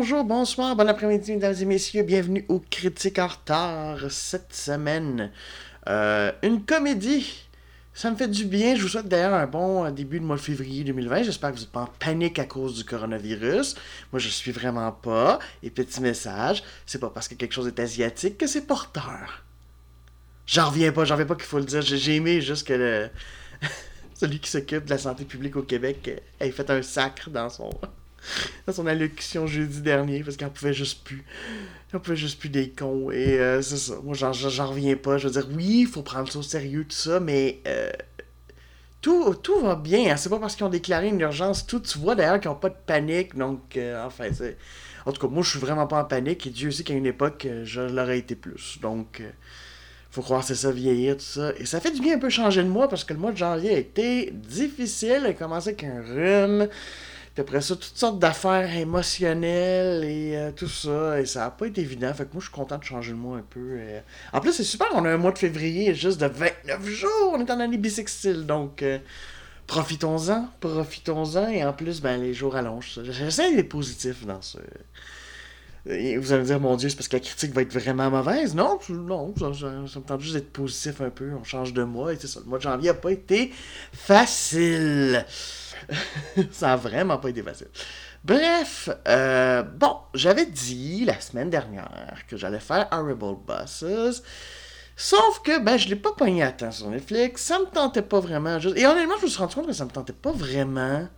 Bonjour, bonsoir, bon après-midi, mesdames et messieurs. Bienvenue au Critique en retard cette semaine. Euh, une comédie. Ça me fait du bien. Je vous souhaite d'ailleurs un bon euh, début de mois de février 2020. J'espère que vous n'êtes pas en panique à cause du coronavirus. Moi, je suis vraiment pas. Et petit message, c'est pas parce que quelque chose est asiatique que c'est porteur. J'en reviens pas, j'en reviens pas qu'il faut le dire. J'ai aimé juste que celui qui s'occupe de la santé publique au Québec ait fait un sacre dans son dans son allocution jeudi dernier parce qu'elle pouvait juste plus. Elle pouvait juste plus des cons. Et euh, c'est ça. Moi, j'en reviens pas. Je veux dire, oui, il faut prendre ça au sérieux, tout ça, mais euh, tout, tout va bien. Hein. C'est pas parce qu'ils ont déclaré une urgence. Tout, tu vois d'ailleurs qu'ils n'ont pas de panique. Donc, euh, enfin, c'est. En tout cas, moi, je suis vraiment pas en panique. Et Dieu sait qu'à une époque, je l'aurais été plus. Donc, faut croire c'est ça, vieillir, tout ça. Et ça fait du bien un peu changer de mois parce que le mois de janvier a été difficile. Il a commencé avec un rhume. Après ça, toutes sortes d'affaires émotionnelles et euh, tout ça. Et ça n'a pas été évident. Fait que moi, je suis content de changer le mois un peu. Euh. En plus, c'est super. On a un mois de février juste de 29 jours. On est en année bisextile. Donc, euh, profitons-en. Profitons-en. Et en plus, ben, les jours allongent. J'essaie d'être positif dans ce. Vous allez me dire, mon Dieu, c'est parce que la critique va être vraiment mauvaise. Non, non, ça, me tente juste d'être positif un peu. On change de mois et c'est ça. Le mois de janvier n'a pas été facile. ça a vraiment pas été facile. Bref, euh, bon, j'avais dit la semaine dernière que j'allais faire Horrible Bosses. Sauf que, ben, je l'ai pas pogné à temps sur Netflix. Ça me tentait pas vraiment. Et honnêtement, je me suis rendu compte que ça me tentait pas vraiment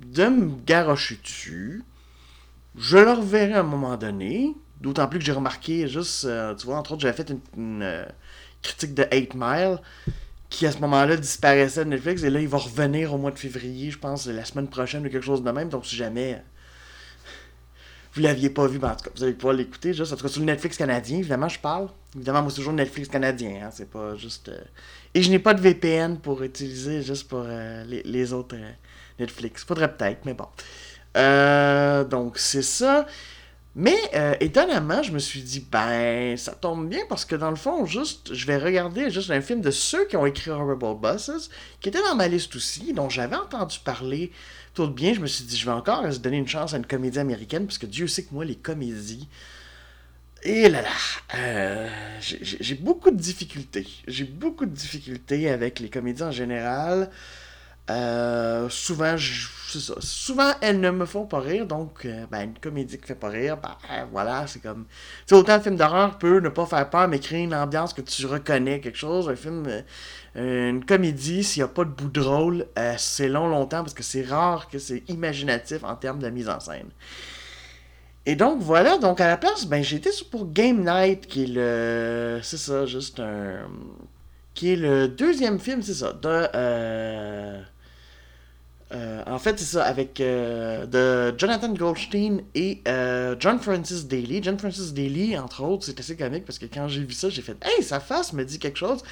de me garrocher dessus. Je le reverrai à un moment donné. D'autant plus que j'ai remarqué, juste, euh, tu vois, entre autres, j'avais fait une, euh, critique de 8 Mile qui à ce moment-là disparaissait de Netflix et là il va revenir au mois de février, je pense, la semaine prochaine ou quelque chose de même. Donc si jamais vous l'aviez pas vu, ben, en tout cas, vous allez pouvoir l'écouter juste. En tout cas, sur le Netflix canadien, évidemment, je parle. Évidemment, moi, c'est toujours Netflix canadien, hein, c'est pas juste. Euh, et je n'ai pas de VPN pour utiliser juste pour euh, les, autres euh, Netflix. Faudrait peut-être, mais bon. Donc, c'est ça. Mais euh, étonnamment, je me suis dit, ben, ça tombe bien parce que dans le fond, juste, je vais regarder juste un film de ceux qui ont écrit Horrible Bosses, qui était dans ma liste aussi, dont j'avais entendu parler tout de bien. Je me suis dit, je vais encore se donner une chance à une comédie américaine, parce que Dieu sait que moi, les comédies. Et là là, euh, j'ai beaucoup de difficultés. J'ai beaucoup de difficultés avec les comédies en général. Euh, souvent, ça. Souvent, elles ne me font pas rire, donc, euh, ben, une comédie qui fait pas rire, ben, voilà, c'est comme. Tu autant un film d'horreur peut ne pas faire peur, mais créer une ambiance que tu reconnais, quelque chose. Un film, euh, une comédie, s'il n'y a pas de bout de drôle, c'est long, longtemps, parce que c'est rare que c'est imaginatif en termes de mise en scène. Et donc, voilà, donc à la place, ben, été pour Game Night, qui est le. C'est ça, juste un. Qui est le deuxième film, c'est ça, de. Euh, en fait, c'est ça, avec euh, de Jonathan Goldstein et euh, John Francis Daly. John Francis Daly, entre autres, c'est assez comique parce que quand j'ai vu ça, j'ai fait Hey, sa face me dit quelque chose.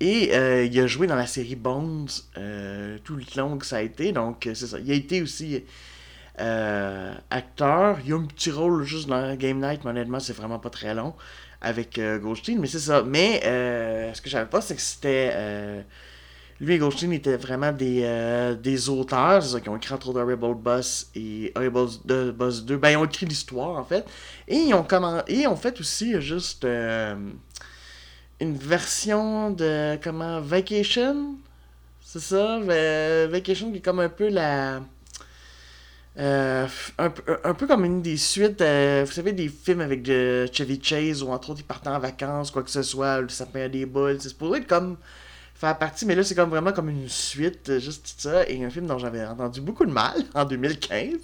Et il a joué dans la série Bones tout le long que ça a été. Donc, c'est ça. Il a été aussi acteur. Il a un petit rôle juste dans Game Night, mais honnêtement, c'est vraiment pas très long avec Goldstein. Mais c'est ça. Mais ce que j'avais pas, c'est que c'était lui et Goldstein étaient vraiment des, euh, des auteurs, c'est qui ont écrit entre autres Horrible Boss et Horrible Boss 2. Ben, ils ont écrit l'histoire, en fait. Et ils ont, comment... et ont fait aussi juste euh, une version de, comment, Vacation? C'est ça? Vacation qui est comme un peu la. Euh, un, un, peu comme une des suites, vous savez, des films avec Chevy Chase ou entre autres ils partent en vacances, quoi que ce soit, le sapin à des boules. C'est pour être comme faire partie, mais là c'est comme vraiment comme une suite, euh, juste ça, et un film dont j'avais entendu beaucoup de mal en 2015.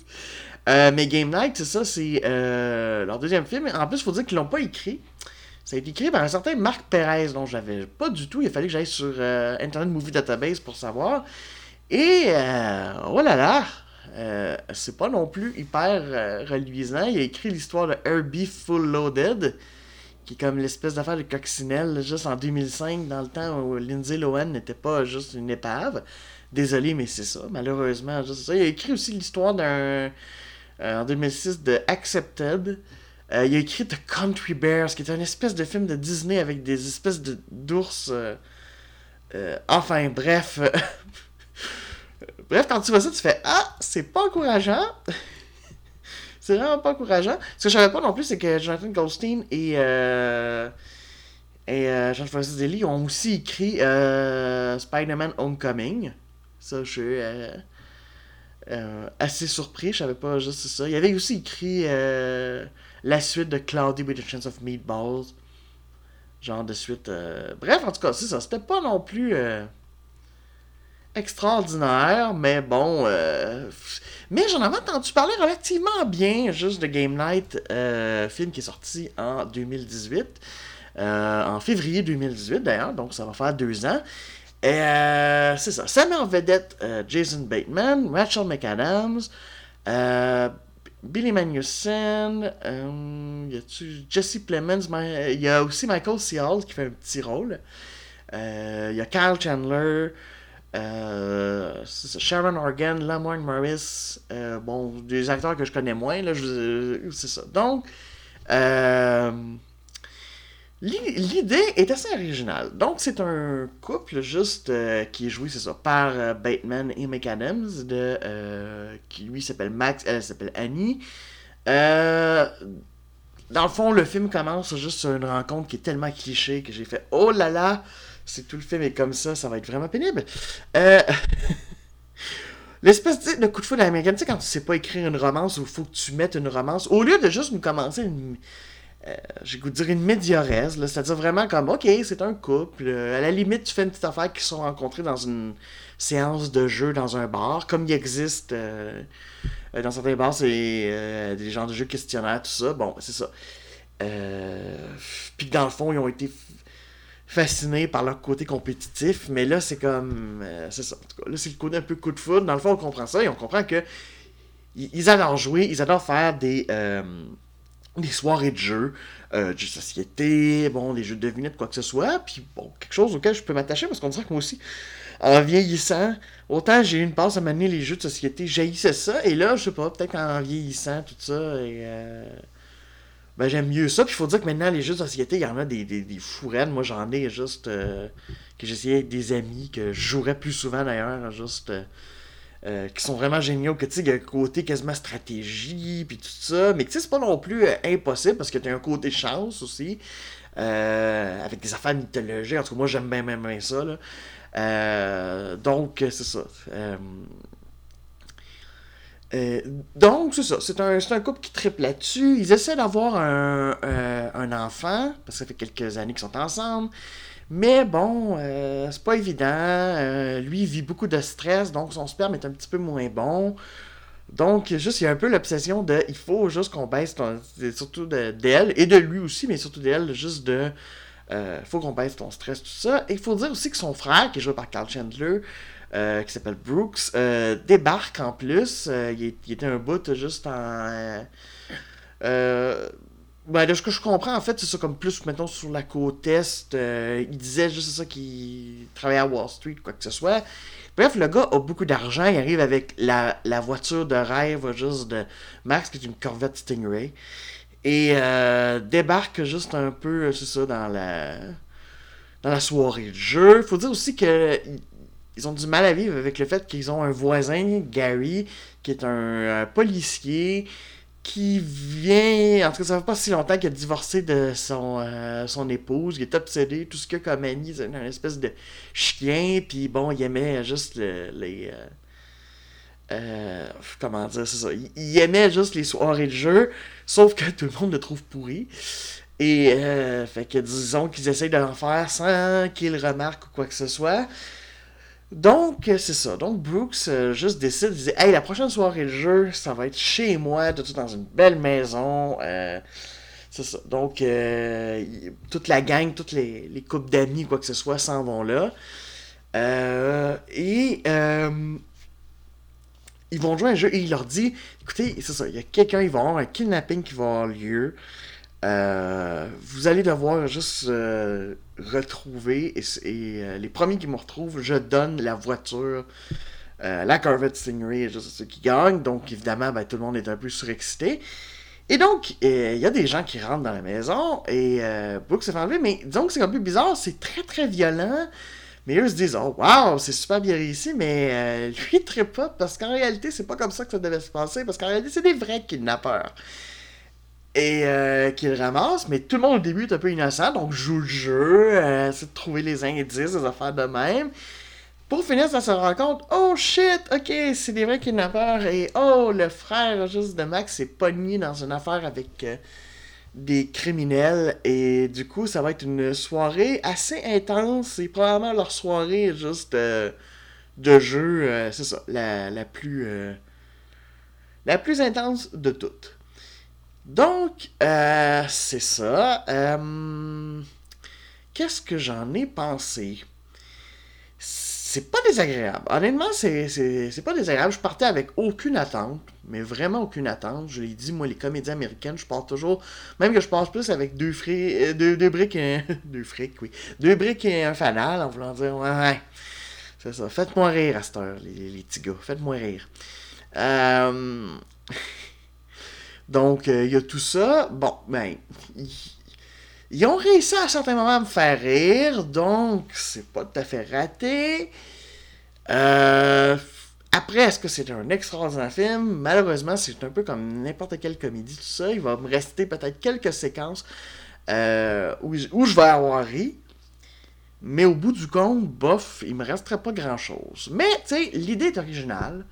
Euh, mais Game Night, c'est ça, c'est euh, leur deuxième film. En plus, il faut dire qu'ils l'ont pas écrit. Ça a été écrit par un certain Marc Perez, dont j'avais pas du tout. Il a fallu que j'aille sur Internet Movie Database pour savoir. Et oh là là, c'est pas non plus hyper reluisant. Il a écrit l'histoire de Herbie Full Loaded qui est comme l'espèce d'affaire de coccinelle, juste en 2005, dans le temps où Lindsay Lohan n'était pas juste une épave. Désolé, mais c'est ça, malheureusement. Juste ça. Il a écrit aussi l'histoire d'un. Euh, en 2006 de Accepted. Euh, il a écrit The Country Bears, qui est une espèce de film de Disney avec des espèces d'ours. Euh, enfin, bref. bref, quand tu vois ça, tu fais Ah, c'est pas encourageant. C'est vraiment pas encourageant. Ce que je savais pas non plus, c'est que Jonathan Goldstein et. Euh, et euh, Jean-Francis Daly ont aussi écrit euh, Spider-Man Homecoming. Ça, je suis assez surpris. Je savais pas juste ça. Il avait aussi écrit la suite de Cloudy with a Chance of Meatballs. Genre de suite. Bref, en tout cas, c'est ça. C'était pas non plus extraordinaire, mais bon. euh, Mais j'en avais entendu parler relativement bien, juste de Game Night, euh, film qui est sorti en 2018. euh, en février 2018 d'ailleurs, donc ça va faire deux ans. Et c'est ça. Ça met en vedette Jason Bateman, Rachel McAdams, Billy Magnussen, y a-tu Jesse Plemons, il y a aussi Michael C. Hall qui fait un petit rôle. Il y a Kyle Chandler, euh, Sharon Organ, Lamorne Morris, euh, bon, des acteurs que je connais moins, là, c'est ça. Donc, euh, l'i- l'idée est assez originale. Donc, c'est un couple juste qui est joué, c'est ça, par Bateman et McAdams, de, qui lui s'appelle Max, elle s'appelle Annie. Dans le fond, le film commence juste sur une rencontre qui est tellement cliché que j'ai fait Oh là là, c'est tout le film est comme ça, ça va être vraiment pénible. Euh, L'espèce de coup de foudre américain, tu sais, quand tu sais pas écrire une romance ou faut que tu mettes une romance, au lieu de juste nous commencer une. euh, j'ai goût de dire une médioresse, là, c'est-à-dire vraiment comme, ok, c'est un couple, euh, à la limite, tu fais une petite affaire qui se sont rencontrés dans une séance de jeu dans un bar, comme il existe euh, euh, dans certains bars, c'est des genres de jeux questionnaires, tout ça, bon, c'est ça. Puis dans le fond, ils ont été f- fascinés par leur côté compétitif, mais là, c'est comme. euh, c'est ça. En tout cas, là, c'est le côté un peu coup de foudre. Dans le fond, on comprend ça et on comprend que. Ils adorent jouer, ils adorent faire des. euh, des soirées de jeux, euh, de de société, bon, des jeux de devinette, quoi que ce soit, puis bon, quelque chose auquel je peux m'attacher parce qu'on dirait que moi aussi, en vieillissant, autant j'ai eu une passe à mener les jeux de société, j'haïssais ça, et là, je sais pas, peut-être en vieillissant, tout ça, et ben j'aime mieux ça, puis il faut dire que maintenant, les jeux de société, il y en a des, des, des fourraines, moi j'en ai juste, euh, que j'essayais avec des amis, que je jouerais plus souvent d'ailleurs, juste... euh, euh, qui sont vraiment géniaux, que tu sais, il y a un côté quasiment stratégie, puis tout ça, mais tu sais, c'est pas non plus impossible, parce que tu as un côté chance aussi, avec des affaires mythologiques, en tout cas, moi, j'aime bien, bien, bien ça, là. Donc, c'est ça. Euh, donc, c'est ça. C'est un, un couple qui triple là-dessus. Ils essaient d'avoir un, euh, un enfant, parce que ça fait quelques années qu'ils sont ensemble. Mais bon, euh, c'est pas évident. Lui, il vit beaucoup de stress, donc son sperme est un petit peu moins bon. Donc, juste, il y a un peu l'obsession de. Il faut juste qu'on baisse ton. Surtout de- d'elle, et de lui aussi, mais surtout d'elle, juste de. Faut qu'on baisse ton stress, tout ça. Et il faut dire aussi que son frère, qui est joué par Carl Chandler, qui s'appelle Brooks, euh, débarque en plus. Euh, il, était un bout juste en. euh, euh, ben, de ce que je comprends, en fait, c'est ça comme plus, mettons, sur la côte Est. euh, il disait juste ça qu'il travaillait à Wall Street, quoi que ce soit. Bref, le gars a beaucoup d'argent. Il arrive avec la, la voiture de rêve juste de Max, qui est une Corvette Stingray. Et euh, débarque juste un peu, c'est ça, dans la, dans la soirée de jeu. Faut dire aussi que ils- ont du mal à vivre avec le fait qu'ils ont un voisin, Gary, qui est un, un policier qui vient, en tout cas, ça fait pas si longtemps qu'il a divorcé de son, euh, son épouse, il est obsédé, tout ce a comme ami, c'est une espèce de chien, puis bon, il aimait juste le- les... euh, euh, comment dire, c'est ça, il, il aimait juste les soirées de jeu, sauf que tout le monde le trouve pourri. Et, euh, fait que disons qu'ils essayent de l'en faire sans qu'il remarque ou quoi que ce soit. Donc, euh, c'est ça. Donc, Brooks euh, juste décide, il dit Hey, la prochaine soirée de jeu, ça va être chez moi, tout dans une belle maison. Euh, c'est ça. Donc, toute la gang, toutes les, les couples d'amis, quoi que ce soit, s'en vont là. Et ils vont jouer à un jeu et il leur dit Écoutez, c'est ça, il y a quelqu'un, il va y avoir un kidnapping qui va avoir lieu. Euh, vous allez devoir juste euh, retrouver, et, euh, les premiers qui me retrouvent, je donne la voiture, la Corvette Stingray, juste ceux qui gagnent. Donc, évidemment, ben, tout le monde est un peu surexcité. Et donc, il y a des gens qui rentrent dans la maison et Brooks s'est fait enlever, mais disons que c'est un peu bizarre, c'est très très violent. Mais eux se disent, oh wow, c'est super bien réussi, mais lui, il pas, parce qu'en réalité, c'est pas comme ça que ça devait se passer, parce qu'en réalité, c'est des vrais kidnappeurs. Et euh, qu'ils ramassent, mais tout le monde au début est un peu innocent, donc joue le jeu, euh, de trouver les indices, les affaires de même. Pour finir, ça se rend compte, oh shit, ok, c'est des vrais kidnappeurs, et oh, le frère juste de Max s'est pogné dans une affaire avec euh, des criminels, et du coup, ça va être une soirée assez intense, c'est probablement leur soirée juste euh, de jeu, euh, c'est ça, la, la plus. la plus intense de toutes. Donc, euh, c'est ça. Euh, Qu'est-ce que j'en ai pensé? C'est pas désagréable. Honnêtement, c'est pas désagréable. Je partais avec aucune attente, mais vraiment aucune attente. Je l'ai dit, moi, les comédies américaines, je pars toujours, même que je passe plus avec deux, fri- euh, deux, deux briques et un... frics, oui. Deux briques et un fanal, en voulant dire, ouais, ouais. C'est ça. Faites-moi rire à cette heure, les, les petits gars. Faites-moi rire. Donc, il y a tout ça. Bon, ben, ils- ont réussi à certains moments à me faire rire, donc c'est pas tout à fait raté. Euh, Après, est-ce que c'est un extraordinaire film? Malheureusement, c'est un peu comme n'importe quelle comédie, tout ça. Il va me rester peut-être quelques séquences euh, où, où je vais avoir ri. Mais au bout du compte, bof, il me resterait pas grand-chose. Mais, tu sais, l'idée est originale.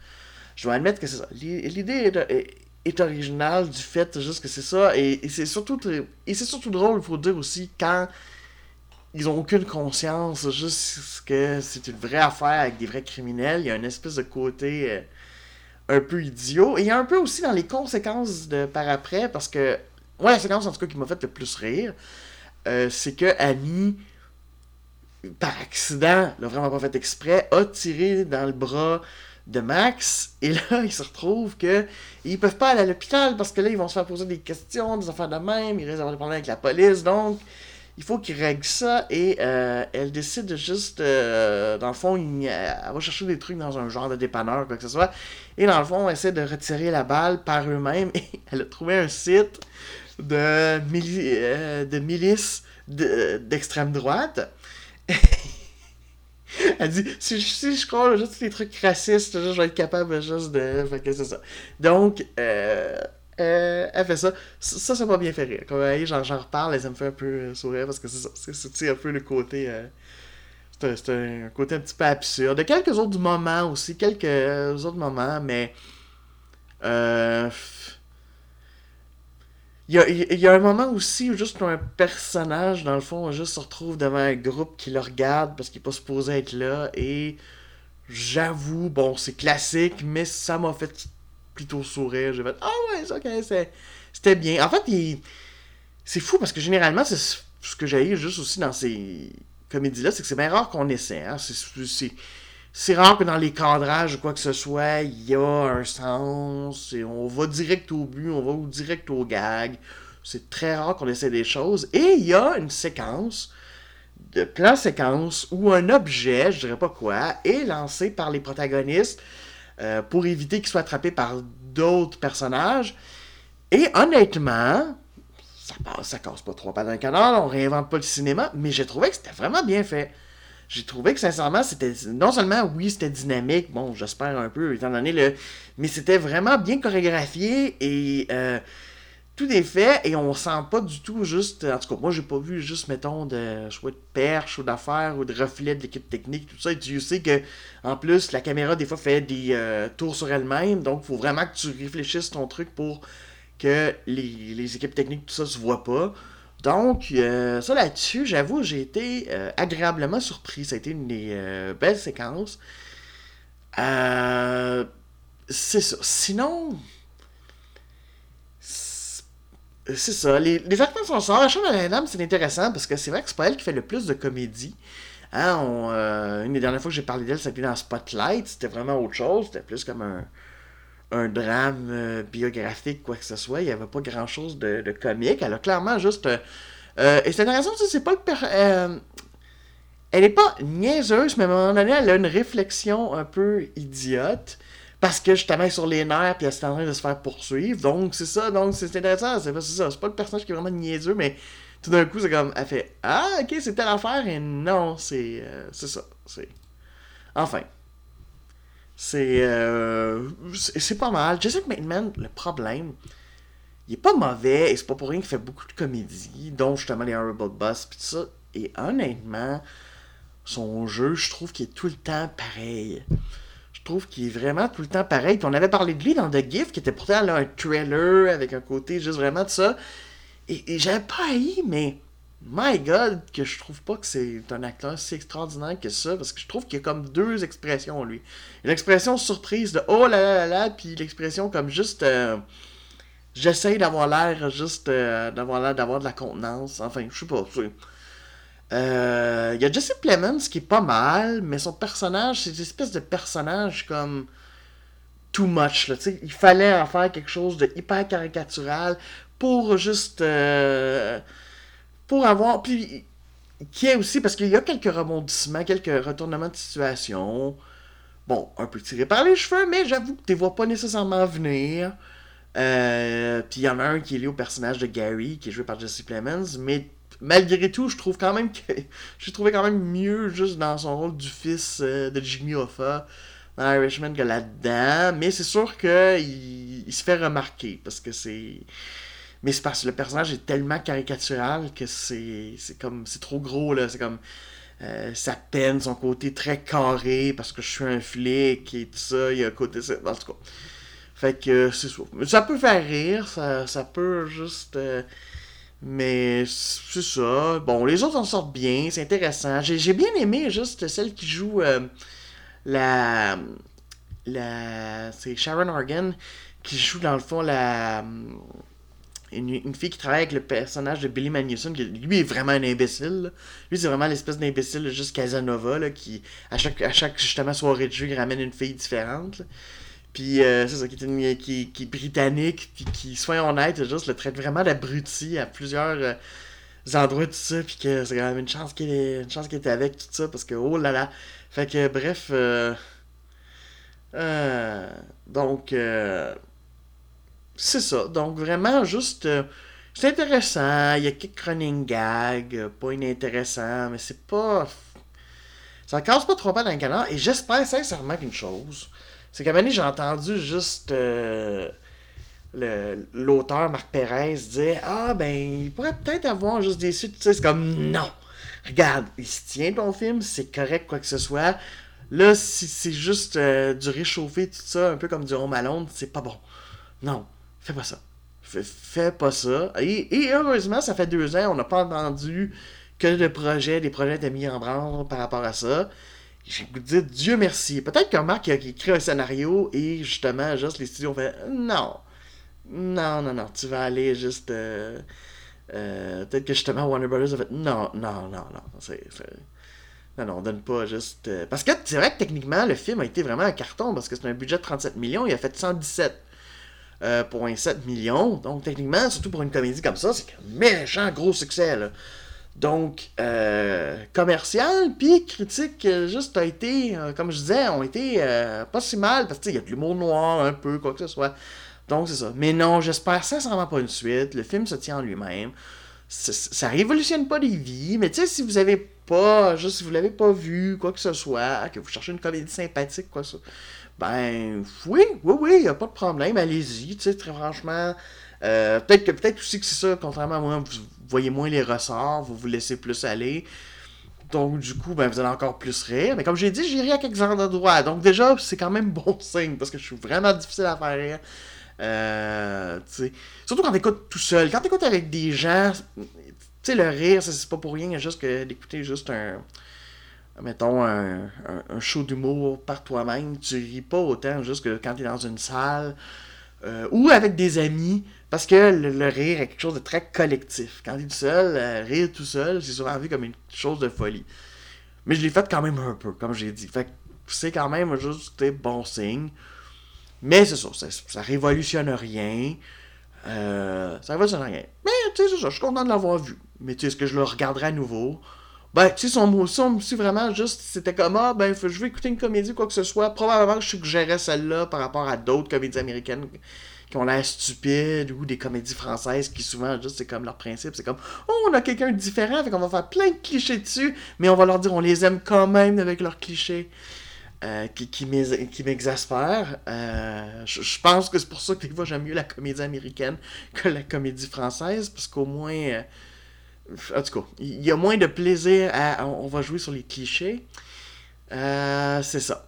Je dois admettre que c'est ça. L'i- L'idée est, est- originale du fait juste que c'est ça. Et, c'est surtout, et surtout drôle, il faut dire aussi, quand ils ont aucune conscience, juste que c'est une vraie affaire avec des vrais criminels. Il y a une espèce de côté euh, un peu idiot. Et il y a un peu aussi dans les conséquences de par après, parce que, moi, la séquence en tout cas qui m'a fait le plus rire, euh, c'est que Annie, par accident, l'a vraiment pas fait exprès, a tiré dans le bras de Max, et là, il se retrouve que ils peuvent pas aller à l'hôpital parce que là, ils vont se faire poser des questions, des affaires de même, ils risquent d'avoir des problèmes avec la police, donc il faut qu'ils règlent ça, et euh, elle décide de juste, euh, dans le fond, il- elle va chercher des trucs dans un genre de dépanneur, quoi que ce soit, et dans le fond, elle essaie de retirer la balle par eux-mêmes, et elle a trouvé un site de, mili- euh, de milices de- d'extrême droite. Elle dit si je, si je scroll juste les trucs racistes, je vais être capable juste de. Fait que c'est ça. Donc, euh, euh, elle fait ça. Ça, ça, m'a bien fait rire. Quand j'en, j'en reparle, ça me fait un peu euh, sourire parce que c'est ça. C'est, un peu le côté. euh, c'est, un, côté un petit peu absurde. De quelques autres moments aussi, quelques euh, autres moments, mais. Euh, il y a, un moment aussi où juste un personnage, dans le fond, juste se retrouve devant un groupe qui le regarde parce qu'il n'est pas supposé être là. Et j'avoue, bon, c'est classique, mais ça m'a fait plutôt sourire. J'ai fait Ah ouais, c'est ok, c'est- c'était bien. En fait, il- c'est fou parce que généralement, c'est ce que j'ai juste aussi dans ces comédies-là, c'est que c'est bien rare qu'on essaie. Hein? C'est- C'est rare que dans les cadrages ou quoi que ce soit, il y a un sens, et on va direct au but, on va direct au gag. C'est très rare qu'on essaie des choses. Et il y a une séquence, de plan séquence, où un objet, je dirais pas quoi, est lancé par les protagonistes euh, pour éviter qu'il soit attrapé par d'autres personnages. Et honnêtement, ça passe, ça casse pas trois pas d'un canard, on réinvente pas le cinéma, mais j'ai trouvé que c'était vraiment bien fait j'ai trouvé que sincèrement, c'était non seulement oui, c'était dynamique, bon, j'espère un peu, étant donné le. Mais c'était vraiment bien chorégraphié et euh, tout est fait et on sent pas du tout juste. En tout cas, moi j'ai pas vu juste, mettons, de soit de perche ou d'affaires ou de reflets de l'équipe technique, tout ça. Et tu sais que en plus, la caméra des fois fait des euh, tours sur elle-même, donc faut vraiment que tu réfléchisses ton truc pour que les, les équipes techniques, tout ça, se voit pas. Donc, euh, ça là-dessus, j'avoue, j'ai été euh, agréablement surpris. Ça a été une des euh, belles séquences. C'est ça. Sinon, c'est ça. Les, acteurs sont sortis. La chambre de la dame, c'est intéressant parce que c'est vrai que c'est pas elle qui fait le plus de comédie. Hein, une des dernières fois que j'ai parlé d'elle, c'était dans Spotlight. C'était vraiment autre chose. C'était plus comme un, un drame euh, biographique, quoi que ce soit. Il n'y avait pas grand chose de, de comique. Elle a clairement juste. euh, euh, et c'est intéressant, tu sais, c'est pas le. elle est pas niaiseuse, mais à un moment donné, elle a une réflexion un peu idiote. Parce que justement, sur les nerfs, puis elle est en train de se faire poursuivre. Donc, c'est ça, donc c'est intéressant. C'est c'est ça. C'est pas le personnage qui est vraiment niaiseux, mais tout d'un coup, c'est comme, elle fait Ah, ok, c'est telle affaire, et non, c'est c'est ça. C'est. Enfin. C'est. Euh, c'est pas mal. Jessica McMahon, le problème, il est pas mauvais, et c'est pas pour rien qu'il fait beaucoup de comédies, dont justement les Horrible Boss, pis tout ça. Et honnêtement, son jeu, je trouve qu'il est tout le temps pareil. Je trouve qu'il est vraiment tout le temps pareil. On avait parlé de lui dans The Gift, qui était pourtant là, un trailer avec un côté juste vraiment de ça. Et, j'avais pas haï, mais my god, que je trouve pas que c'est un acteur si extraordinaire que ça, parce que je trouve qu'il y a comme deux expressions, lui. L'expression surprise de oh là là là là, puis l'expression comme juste. Euh, j'essaye d'avoir l'air juste. Euh, d'avoir l'air d'avoir de la contenance. Enfin, je sais pas. Il euh, y a Jesse Plemons qui est pas mal, mais son personnage, c'est une espèce de personnage comme too much. Là, il fallait en faire quelque chose de hyper caricatural pour juste. Pour avoir. Puis, qui est aussi, parce qu'il y a quelques rebondissements, quelques retournements de situation. Bon, un peu tiré par les cheveux, mais j'avoue que tu vois pas nécessairement venir. Euh, puis il y en a un qui est lié au personnage de Gary, qui est joué par Jesse Plemons, mais malgré tout, je trouve quand même que. J'ai trouvé quand même mieux juste dans son rôle du fils euh, de Jimmy Hoffa dans Irishman que là-dedans. Mais c'est sûr qu'il il se fait remarquer parce que c'est. Mais c'est parce que le personnage est tellement caricatural que c'est. Comme. C'est trop gros là. C'est comme. Euh, sa peine, son côté très carré parce que je suis un flic et tout ça. Il y a un côté. En tout cas. Fait que c'est ça. Ça peut faire rire, ça, ça peut juste. Euh, mais c'est ça. Bon, les autres en sortent bien, c'est intéressant. J'ai bien aimé juste celle qui joue euh, la. la c'est Sharon Organ qui joue dans le fond la. Une, fille qui travaille avec le personnage de Billy Magnuson, qui lui est vraiment un imbécile. Lui, c'est vraiment l'espèce d'imbécile juste Casanova, là, qui, à chaque, à chaque justement soirée de jeu, il ramène une fille différente. Puis euh, c'est ça, qui est, britannique, puis qui, soyons honnêtes, juste le traite vraiment d'abruti à plusieurs euh, endroits, tout ça, puis que c'est quand même une chance qu'il une chance était avec tout ça, parce que oh là là. Fait que bref, euh, donc c'est ça. Donc vraiment juste, c'est intéressant. Il y a quelques running gags, pas inintéressant, mais c'est pas, ça casse pas trop pas dans le canard. Et j'espère sincèrement qu'une chose c'est qu'à un j'ai entendu juste euh, l'auteur Marc Pérez dire Ah, ben, il pourrait peut-être avoir juste des suites. Tu sais, c'est comme Non Regarde, il se tient ton film, c'est correct, quoi que ce soit. Là, si c'est juste euh, du réchauffé, tout ça, un peu comme du Home Alone, c'est pas bon. Non, fais pas ça. Fais, pas ça. Et, heureusement, ça fait deux ans, on n'a pas entendu que le projet, des projets étaient mis en branle par rapport à ça j'ai dit Dieu merci. Peut-être qu'un Marc a écrit un scénario et justement, juste les studios ont fait non. Non, non, non, tu vas aller juste. Euh, euh, peut-être que justement Warner Brothers a fait non, non, non, non. Non, non, on donne pas juste. Euh, parce que c'est vrai que techniquement, le film a été vraiment un carton parce que c'est un budget de 37 millions, il a fait 117,7 millions. Donc techniquement, surtout pour une comédie comme ça, c'est un méchant gros succès. Là. Donc, euh, commercial, puis critique, euh, juste a été, euh, comme je disais, ont été pas si mal, parce qu'il y a de l'humour noir un peu, quoi que ce soit. Donc, c'est ça. Mais non, j'espère sincèrement pas une suite. Le film se tient en lui-même. Ça révolutionne pas des vies, mais tu sais, si vous avez pas, juste si vous l'avez pas vu, quoi que ce soit, que vous cherchez une comédie sympathique, quoi que ce soit, ben, oui, oui, oui, y a pas de problème, allez-y, tu sais, très franchement. peut-être que peut-être aussi que c'est ça, contrairement à moi, vous, voyez moins les ressorts, vous vous laissez plus aller. Donc, du coup, ben, vous allez encore plus rire. Mais comme j'ai dit, j'ai ri à quelques endroits. Donc, déjà, c'est quand même bon signe parce que je suis vraiment difficile à faire rire. Euh, Surtout quand t'écoutes tout seul. Quand t'écoutes avec des gens, tu sais, le rire, c'est pas pour rien. Il juste que d'écouter juste un. Mettons, un, un, show d'humour par toi-même. Tu ris pas autant juste que quand t'es dans une salle. Euh, ou avec des amis. Parce que le, rire est quelque chose de très collectif. Quand tu es tout seul, euh, rire tout seul, c'est souvent vu comme une chose de folie. Mais je l'ai fait quand même un peu, comme j'ai dit. Fait que c'est quand même juste bon signe. Mais c'est ça, ça, révolutionne rien. Euh, ça révolutionne rien. Mais tu sais, c'est ça, je suis content de l'avoir vu. Mais tu sais, est-ce que je le regarderai à nouveau? Ben, tu sais, son, son, si vraiment juste, c'était comme, ah, ben, je vais écouter une comédie, quoi que ce soit, probablement je suggérerais celle-là par rapport à d'autres comédies américaines qui ont l'air stupides ou des comédies françaises qui souvent juste c'est comme leur principe c'est comme oh on a quelqu'un de différent fait qu'on va faire plein de clichés dessus mais on va leur dire on les aime quand même avec leurs clichés euh, qui, qui m'exaspèrent. Euh, je, pense que c'est pour ça que des fois j'aime mieux la comédie américaine que la comédie française, parce qu'au moins, euh, en tout cas, il y a moins de plaisir à. On, va jouer sur les clichés. c'est ça.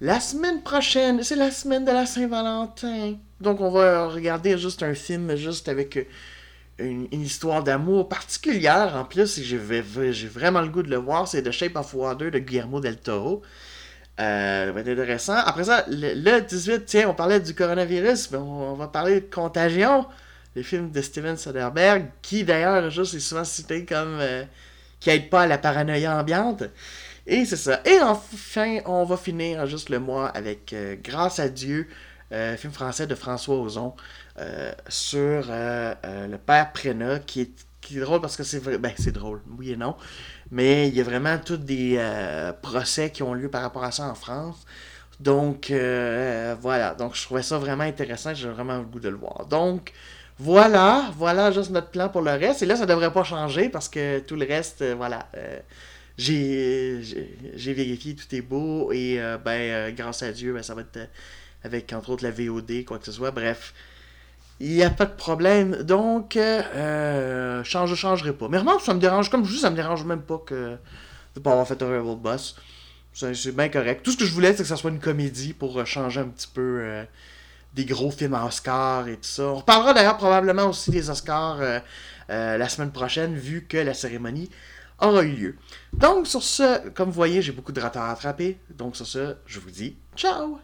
La semaine prochaine, c'est la semaine de la Saint-Valentin. Donc on va regarder juste un film juste avec une, histoire d'amour particulière en plus. J'ai vraiment le goût de le voir. C'est The Shape of Water de Guillermo del Toro. Euh, va être intéressant. Après ça, le, 18, tiens, on parlait du coronavirus, mais on, va parler de Contagion, le film de Steven Soderbergh, qui d'ailleurs, juste est souvent cité comme euh, qui aide pas à la paranoïa ambiante. Et c'est ça. Et enfin, on va finir juste le mois avec euh, Grâce à Dieu, film français de François Ozon, sur le père Prénat, qui est, qui est drôle parce que c'est vrai. Ben, c'est drôle, oui et non. Mais il y a vraiment tous des euh, procès qui ont lieu par rapport à ça en France. Donc, euh, voilà. Donc, je trouvais ça vraiment intéressant. J'ai vraiment le goût de le voir. Donc, voilà. Voilà juste notre plan pour le reste. Et là, ça devrait pas changer parce que tout le reste, euh, voilà. j'ai vérifié, tout est beau. Et, ben, grâce à Dieu, ben, ça va être avec, entre autres, la VOD, quoi que ce soit. Bref. Il n'y a pas de problème. Donc, euh, change, je changerai pas. Mais vraiment, ça me dérange. Comme je dis, ça me dérange même pas que de pas avoir fait un Rebel Boss. C'est bien correct. Tout ce que je voulais, c'est que ça soit une comédie pour euh, changer un petit peu euh, des gros films Oscar et tout ça. On reparlera d'ailleurs probablement aussi des Oscars la semaine prochaine, vu que la cérémonie aura eu lieu. Donc, sur ce, comme vous voyez, j'ai beaucoup de rats à rattraper. Donc, sur ce, je vous dis ciao!